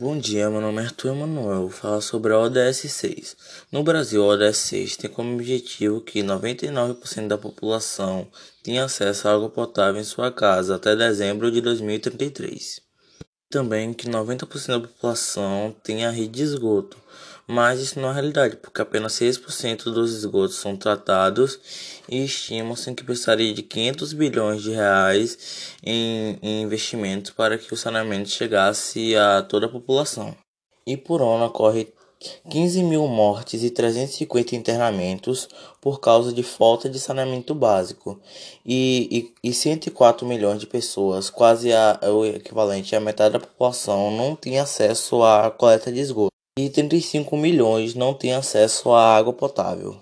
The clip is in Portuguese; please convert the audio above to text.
Bom dia, meu nome é Arthur Emanuel. Vou falar sobre a ODS 6. No Brasil, a ODS 6 tem como objetivo que 99% da população tenha acesso à água potável em sua casa até dezembro de 2033. Também que 90% da população tenha rede de esgoto, mas isso não é realidade, porque apenas 6% dos esgotos são tratados e estima-se que precisaria de 500 bilhões de reais em, em investimentos para que o saneamento chegasse a toda a população. E por ano ocorre 15 mil mortes e 350 internamentos por causa de falta de saneamento básico e, e, e 104 milhões de pessoas, quase a, o equivalente à metade da população, não tem acesso à coleta de esgoto e 35 milhões não têm acesso à água potável.